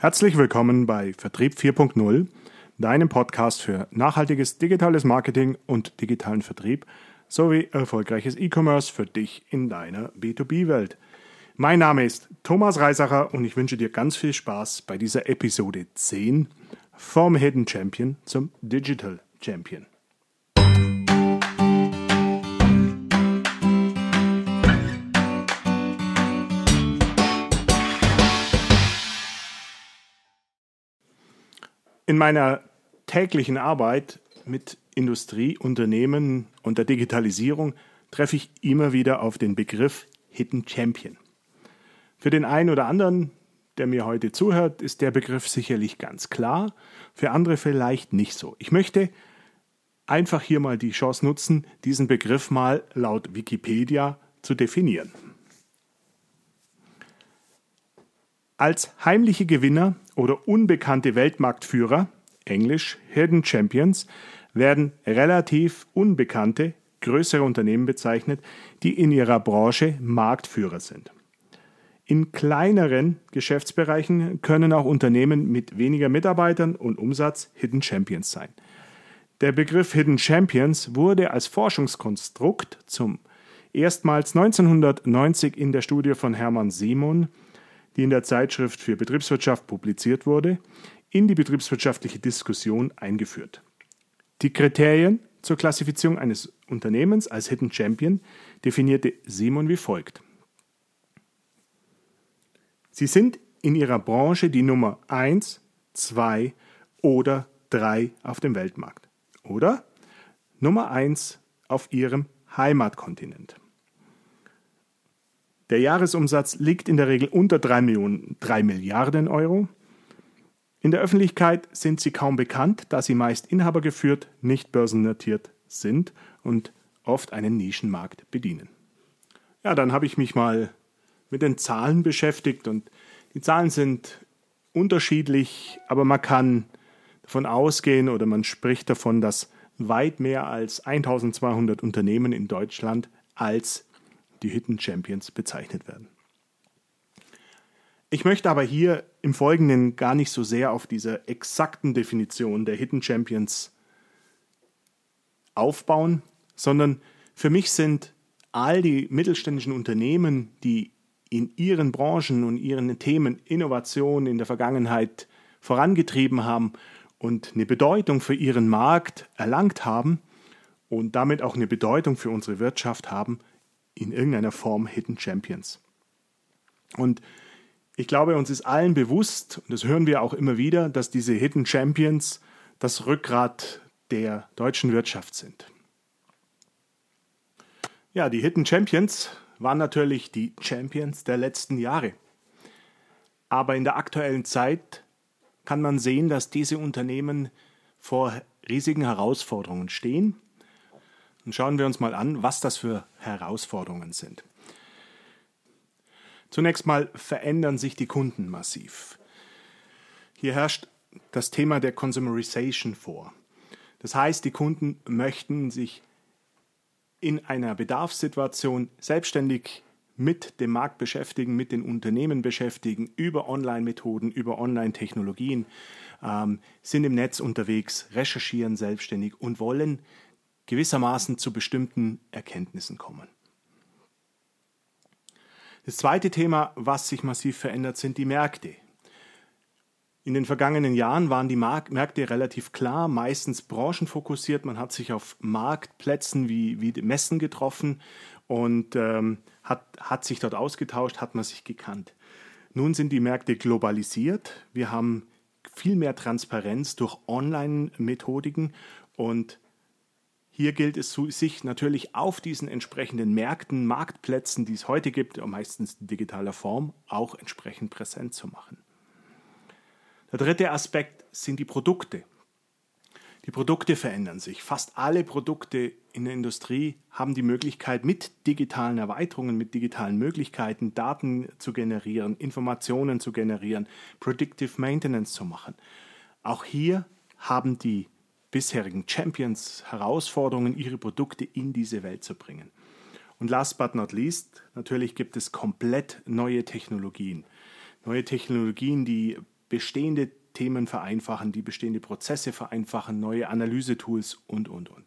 Herzlich willkommen bei Vertrieb 4.0, deinem Podcast für nachhaltiges digitales Marketing und digitalen Vertrieb sowie erfolgreiches E-Commerce für dich in deiner B2B-Welt. Mein Name ist Thomas Reisacher und ich wünsche dir ganz viel Spaß bei dieser Episode 10 vom Hidden Champion zum Digital Champion. In meiner täglichen Arbeit mit Industrie, Unternehmen und der Digitalisierung treffe ich immer wieder auf den Begriff Hidden Champion. Für den einen oder anderen, der mir heute zuhört, ist der Begriff sicherlich ganz klar, für andere vielleicht nicht so. Ich möchte einfach hier mal die Chance nutzen, diesen Begriff mal laut Wikipedia zu definieren. Als heimliche Gewinner oder unbekannte Weltmarktführer, englisch Hidden Champions, werden relativ unbekannte, größere Unternehmen bezeichnet, die in ihrer Branche Marktführer sind. In kleineren Geschäftsbereichen können auch Unternehmen mit weniger Mitarbeitern und Umsatz Hidden Champions sein. Der Begriff Hidden Champions wurde als Forschungskonstrukt zum erstmals 1990 in der Studie von Hermann Simon die in der Zeitschrift für Betriebswirtschaft publiziert wurde, in die betriebswirtschaftliche Diskussion eingeführt. Die Kriterien zur Klassifizierung eines Unternehmens als Hidden Champion definierte Simon wie folgt. Sie sind in ihrer Branche die Nummer 1, 2 oder 3 auf dem Weltmarkt. Oder Nummer 1 auf ihrem Heimatkontinent. Der Jahresumsatz liegt in der Regel unter 3, Millionen, 3 Milliarden Euro. In der Öffentlichkeit sind sie kaum bekannt, da sie meist inhabergeführt, nicht börsennotiert sind und oft einen Nischenmarkt bedienen. Ja, dann habe ich mich mal mit den Zahlen beschäftigt und die Zahlen sind unterschiedlich, aber man kann davon ausgehen oder man spricht davon, dass weit mehr als 1200 Unternehmen in Deutschland als die Hidden Champions bezeichnet werden. Ich möchte aber hier im Folgenden gar nicht so sehr auf dieser exakten Definition der Hidden Champions aufbauen, sondern für mich sind all die mittelständischen Unternehmen, die in ihren Branchen und ihren Themen Innovation in der Vergangenheit vorangetrieben haben und eine Bedeutung für ihren Markt erlangt haben und damit auch eine Bedeutung für unsere Wirtschaft haben, in irgendeiner Form Hidden Champions. Und ich glaube, uns ist allen bewusst, und das hören wir auch immer wieder, dass diese Hidden Champions das Rückgrat der deutschen Wirtschaft sind. Ja, die Hidden Champions waren natürlich die Champions der letzten Jahre. Aber in der aktuellen Zeit kann man sehen, dass diese Unternehmen vor riesigen Herausforderungen stehen und schauen wir uns mal an, was das für Herausforderungen sind. Zunächst mal verändern sich die Kunden massiv. Hier herrscht das Thema der Consumerization vor. Das heißt, die Kunden möchten sich in einer Bedarfssituation selbstständig mit dem Markt beschäftigen, mit den Unternehmen beschäftigen, über Online-Methoden, über Online-Technologien, ähm, sind im Netz unterwegs, recherchieren selbstständig und wollen gewissermaßen zu bestimmten Erkenntnissen kommen. Das zweite Thema, was sich massiv verändert, sind die Märkte. In den vergangenen Jahren waren die Märkte relativ klar, meistens branchenfokussiert. Man hat sich auf Marktplätzen wie, wie Messen getroffen und ähm, hat, hat sich dort ausgetauscht, hat man sich gekannt. Nun sind die Märkte globalisiert. Wir haben viel mehr Transparenz durch Online-Methodiken und hier gilt es, sich natürlich auf diesen entsprechenden Märkten, Marktplätzen, die es heute gibt, meistens in digitaler Form, auch entsprechend präsent zu machen. Der dritte Aspekt sind die Produkte. Die Produkte verändern sich. Fast alle Produkte in der Industrie haben die Möglichkeit, mit digitalen Erweiterungen, mit digitalen Möglichkeiten Daten zu generieren, Informationen zu generieren, Predictive Maintenance zu machen. Auch hier haben die bisherigen Champions Herausforderungen, ihre Produkte in diese Welt zu bringen. Und last but not least, natürlich gibt es komplett neue Technologien. Neue Technologien, die bestehende Themen vereinfachen, die bestehende Prozesse vereinfachen, neue Analysetools und, und, und.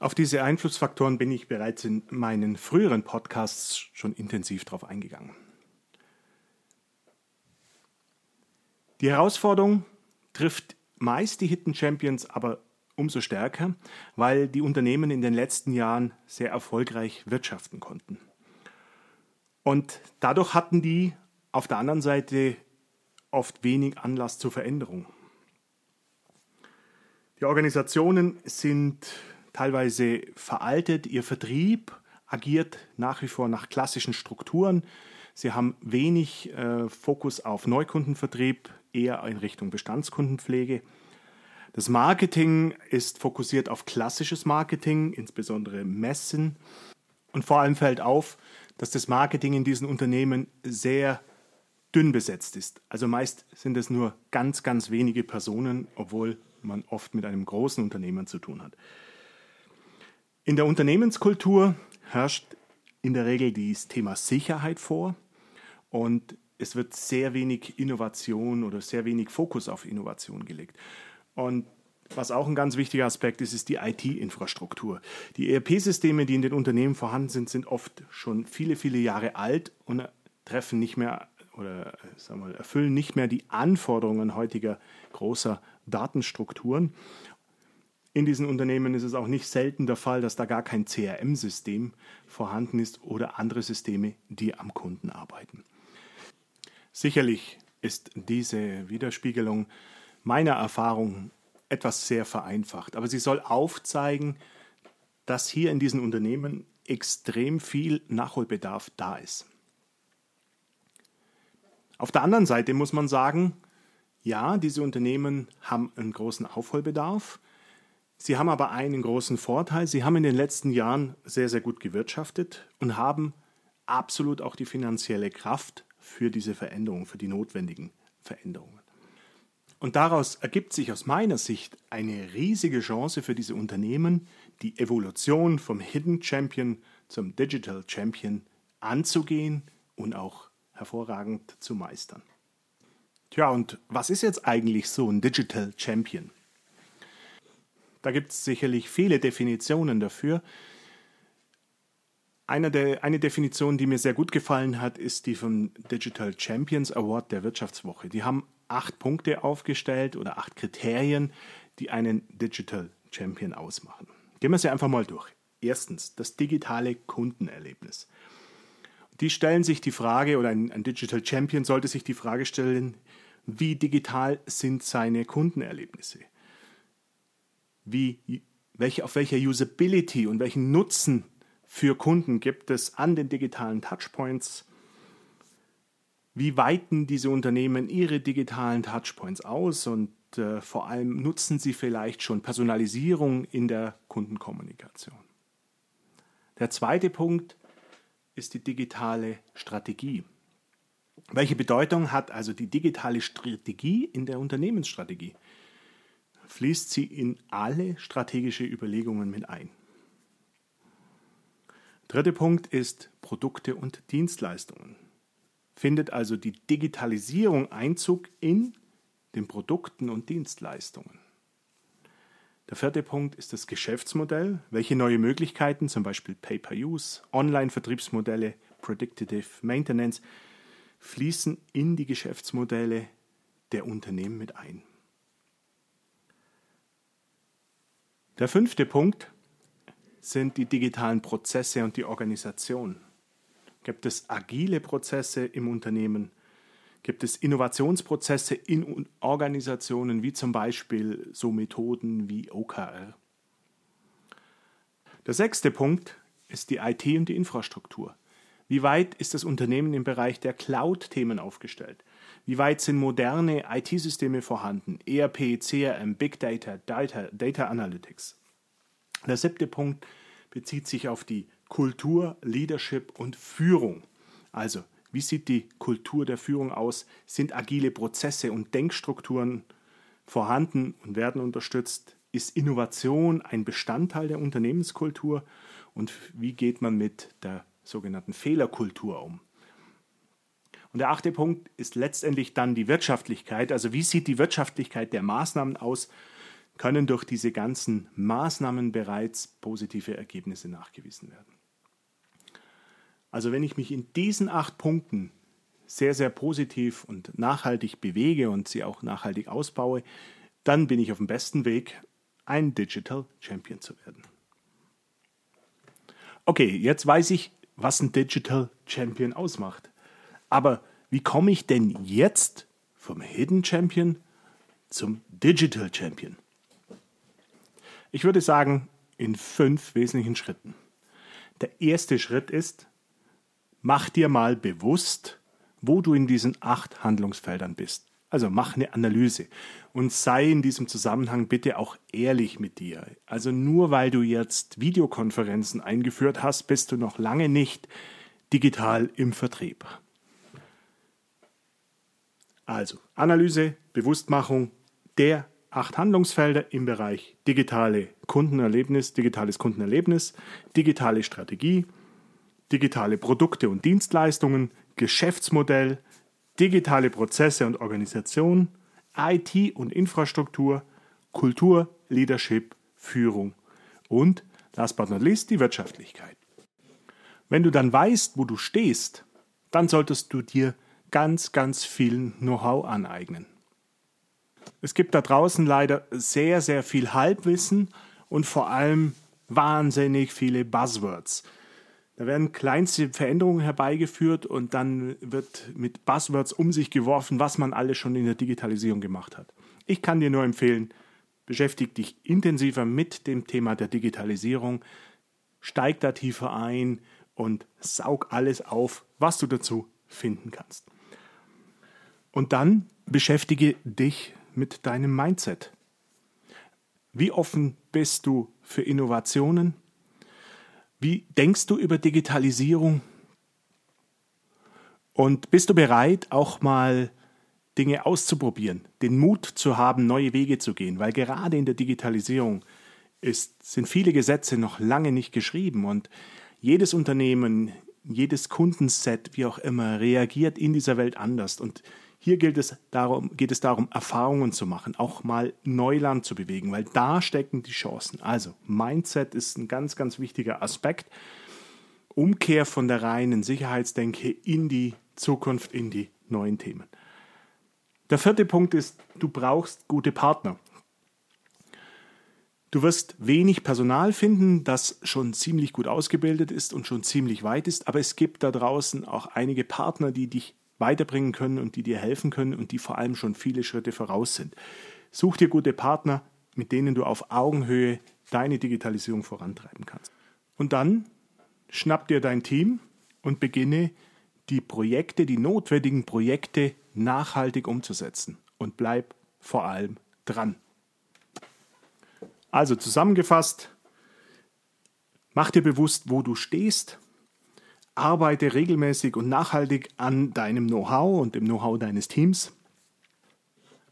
Auf diese Einflussfaktoren bin ich bereits in meinen früheren Podcasts schon intensiv drauf eingegangen. Die Herausforderung trifft meist die Hidden Champions aber umso stärker, weil die Unternehmen in den letzten Jahren sehr erfolgreich wirtschaften konnten. Und dadurch hatten die auf der anderen Seite oft wenig Anlass zur Veränderung. Die Organisationen sind teilweise veraltet, ihr Vertrieb agiert nach wie vor nach klassischen Strukturen. Sie haben wenig äh, Fokus auf Neukundenvertrieb, eher in Richtung Bestandskundenpflege. Das Marketing ist fokussiert auf klassisches Marketing, insbesondere Messen. Und vor allem fällt auf, dass das Marketing in diesen Unternehmen sehr dünn besetzt ist. Also meist sind es nur ganz, ganz wenige Personen, obwohl man oft mit einem großen Unternehmen zu tun hat. In der Unternehmenskultur herrscht in der Regel das Thema Sicherheit vor und es wird sehr wenig Innovation oder sehr wenig Fokus auf Innovation gelegt. Und was auch ein ganz wichtiger Aspekt ist, ist die IT-Infrastruktur. Die ERP-Systeme, die in den Unternehmen vorhanden sind, sind oft schon viele, viele Jahre alt und treffen nicht mehr oder sagen wir, erfüllen nicht mehr die Anforderungen heutiger großer Datenstrukturen. In diesen Unternehmen ist es auch nicht selten der Fall, dass da gar kein CRM-System vorhanden ist oder andere Systeme, die am Kunden arbeiten. Sicherlich ist diese Widerspiegelung meiner Erfahrung etwas sehr vereinfacht, aber sie soll aufzeigen, dass hier in diesen Unternehmen extrem viel Nachholbedarf da ist. Auf der anderen Seite muss man sagen, ja, diese Unternehmen haben einen großen Aufholbedarf. Sie haben aber einen großen Vorteil. Sie haben in den letzten Jahren sehr, sehr gut gewirtschaftet und haben absolut auch die finanzielle Kraft für diese Veränderungen, für die notwendigen Veränderungen. Und daraus ergibt sich aus meiner Sicht eine riesige Chance für diese Unternehmen, die Evolution vom Hidden Champion zum Digital Champion anzugehen und auch hervorragend zu meistern. Tja, und was ist jetzt eigentlich so ein Digital Champion? Da gibt es sicherlich viele Definitionen dafür. Eine, der, eine Definition, die mir sehr gut gefallen hat, ist die vom Digital Champions Award der Wirtschaftswoche. Die haben acht Punkte aufgestellt oder acht Kriterien, die einen Digital Champion ausmachen. Gehen wir sie einfach mal durch. Erstens, das digitale Kundenerlebnis die stellen sich die Frage, oder ein, ein Digital Champion sollte sich die Frage stellen, wie digital sind seine Kundenerlebnisse? Wie, welche, auf welcher Usability und welchen Nutzen für Kunden gibt es an den digitalen Touchpoints? Wie weiten diese Unternehmen ihre digitalen Touchpoints aus und äh, vor allem nutzen sie vielleicht schon Personalisierung in der Kundenkommunikation? Der zweite Punkt ist die digitale Strategie. Welche Bedeutung hat also die digitale Strategie in der Unternehmensstrategie? Fließt sie in alle strategische Überlegungen mit ein? Dritter Punkt ist Produkte und Dienstleistungen. Findet also die Digitalisierung Einzug in den Produkten und Dienstleistungen? Der vierte Punkt ist das Geschäftsmodell. Welche neue Möglichkeiten, zum Beispiel Pay-per-Use, Online-Vertriebsmodelle, Predictive Maintenance, fließen in die Geschäftsmodelle der Unternehmen mit ein. Der fünfte Punkt sind die digitalen Prozesse und die Organisation. Gibt es agile Prozesse im Unternehmen? gibt es Innovationsprozesse in Organisationen, wie zum Beispiel so Methoden wie OKR. Der sechste Punkt ist die IT und die Infrastruktur. Wie weit ist das Unternehmen im Bereich der Cloud-Themen aufgestellt? Wie weit sind moderne IT-Systeme vorhanden? ERP, CRM, Big Data, Data, Data Analytics. Der siebte Punkt bezieht sich auf die Kultur, Leadership und Führung. Also wie sieht die Kultur der Führung aus? Sind agile Prozesse und Denkstrukturen vorhanden und werden unterstützt? Ist Innovation ein Bestandteil der Unternehmenskultur? Und wie geht man mit der sogenannten Fehlerkultur um? Und der achte Punkt ist letztendlich dann die Wirtschaftlichkeit. Also wie sieht die Wirtschaftlichkeit der Maßnahmen aus? Können durch diese ganzen Maßnahmen bereits positive Ergebnisse nachgewiesen werden? Also wenn ich mich in diesen acht Punkten sehr, sehr positiv und nachhaltig bewege und sie auch nachhaltig ausbaue, dann bin ich auf dem besten Weg, ein Digital Champion zu werden. Okay, jetzt weiß ich, was ein Digital Champion ausmacht. Aber wie komme ich denn jetzt vom Hidden Champion zum Digital Champion? Ich würde sagen, in fünf wesentlichen Schritten. Der erste Schritt ist, mach dir mal bewusst, wo du in diesen acht Handlungsfeldern bist. Also mach eine Analyse und sei in diesem Zusammenhang bitte auch ehrlich mit dir. Also nur weil du jetzt Videokonferenzen eingeführt hast, bist du noch lange nicht digital im Vertrieb. Also Analyse, Bewusstmachung der acht Handlungsfelder im Bereich digitale Kundenerlebnis, digitales Kundenerlebnis, digitale Strategie, digitale Produkte und Dienstleistungen, Geschäftsmodell, digitale Prozesse und Organisation, IT und Infrastruktur, Kultur, Leadership, Führung und, last but not least, die Wirtschaftlichkeit. Wenn du dann weißt, wo du stehst, dann solltest du dir ganz, ganz viel Know-how aneignen. Es gibt da draußen leider sehr, sehr viel Halbwissen und vor allem wahnsinnig viele Buzzwords. Da werden kleinste Veränderungen herbeigeführt und dann wird mit Buzzwords um sich geworfen, was man alles schon in der Digitalisierung gemacht hat. Ich kann dir nur empfehlen, beschäftige dich intensiver mit dem Thema der Digitalisierung, steig da tiefer ein und saug alles auf, was du dazu finden kannst. Und dann beschäftige dich mit deinem Mindset. Wie offen bist du für Innovationen? Wie denkst du über Digitalisierung? Und bist du bereit, auch mal Dinge auszuprobieren, den Mut zu haben, neue Wege zu gehen? Weil gerade in der Digitalisierung ist, sind viele Gesetze noch lange nicht geschrieben und jedes Unternehmen, jedes Kundenset, wie auch immer, reagiert in dieser Welt anders. Und hier gilt es darum, geht es darum, Erfahrungen zu machen, auch mal Neuland zu bewegen, weil da stecken die Chancen. Also Mindset ist ein ganz, ganz wichtiger Aspekt. Umkehr von der reinen Sicherheitsdenke in die Zukunft, in die neuen Themen. Der vierte Punkt ist, du brauchst gute Partner. Du wirst wenig Personal finden, das schon ziemlich gut ausgebildet ist und schon ziemlich weit ist, aber es gibt da draußen auch einige Partner, die dich weiterbringen können und die dir helfen können und die vor allem schon viele Schritte voraus sind. Such dir gute Partner, mit denen du auf Augenhöhe deine Digitalisierung vorantreiben kannst. Und dann schnapp dir dein Team und beginne die Projekte, die notwendigen Projekte nachhaltig umzusetzen und bleib vor allem dran. Also zusammengefasst, mach dir bewusst, wo du stehst, Arbeite regelmäßig und nachhaltig an deinem Know-how und dem Know-how deines Teams.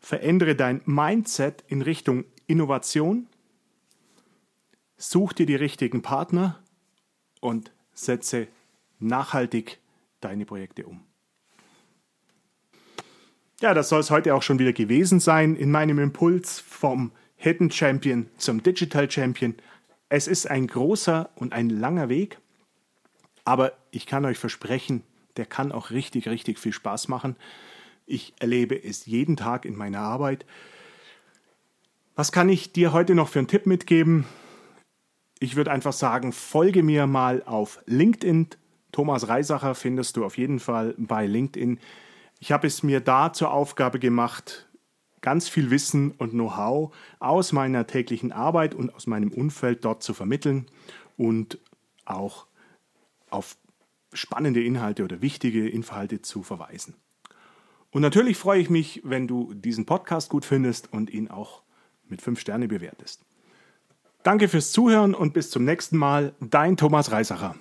Verändere dein Mindset in Richtung Innovation. Such dir die richtigen Partner und setze nachhaltig deine Projekte um. Ja, das soll es heute auch schon wieder gewesen sein in meinem Impuls vom Hidden Champion zum Digital Champion. Es ist ein großer und ein langer Weg. Aber ich kann euch versprechen, der kann auch richtig, richtig viel Spaß machen. Ich erlebe es jeden Tag in meiner Arbeit. Was kann ich dir heute noch für einen Tipp mitgeben? Ich würde einfach sagen, folge mir mal auf LinkedIn. Thomas Reisacher findest du auf jeden Fall bei LinkedIn. Ich habe es mir da zur Aufgabe gemacht, ganz viel Wissen und Know-how aus meiner täglichen Arbeit und aus meinem Umfeld dort zu vermitteln und auch auf spannende Inhalte oder wichtige Inhalte zu verweisen. Und natürlich freue ich mich, wenn du diesen Podcast gut findest und ihn auch mit fünf Sterne bewertest. Danke fürs Zuhören und bis zum nächsten Mal. Dein Thomas Reisacher.